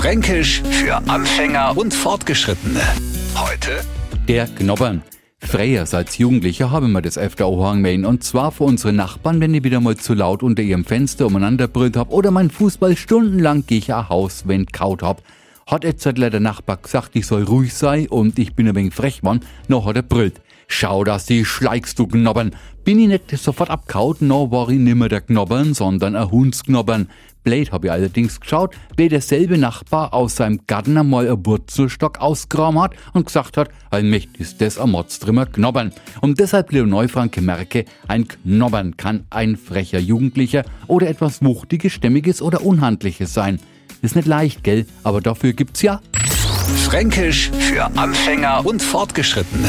Fränkisch für Anfänger und Fortgeschrittene. Heute Der Knobbern. Freier als Jugendlicher habe mir das öfter auch angemeldet. Und zwar für unsere Nachbarn, wenn ich wieder mal zu laut unter ihrem Fenster umeinander brüllt hab oder mein Fußball stundenlang gegen ein Haus, wenn kaut hab. Hat jetzt der Nachbar gesagt, ich soll ruhig sein und ich bin ein wenig frech geworden, noch hat er brüllt. Schau, dass die schleigst du Knobbern. Bin ich nicht sofort abkaut, no war ich nimmer der Knobbern, sondern ein Hundsknobbern. Blade hab ich allerdings geschaut, wie derselbe Nachbar aus seinem Garten einmal ein Wurzelstock ausgraben hat und gesagt hat, ein Mächt ist das ein Mordstrimmer Knobbern. Und deshalb, liebe Neufranke, merke, ein Knobbern kann ein frecher Jugendlicher oder etwas Wuchtiges, Stämmiges oder Unhandliches sein. Ist nicht leicht, gell? Aber dafür gibt's ja Fränkisch für Anfänger und Fortgeschrittene.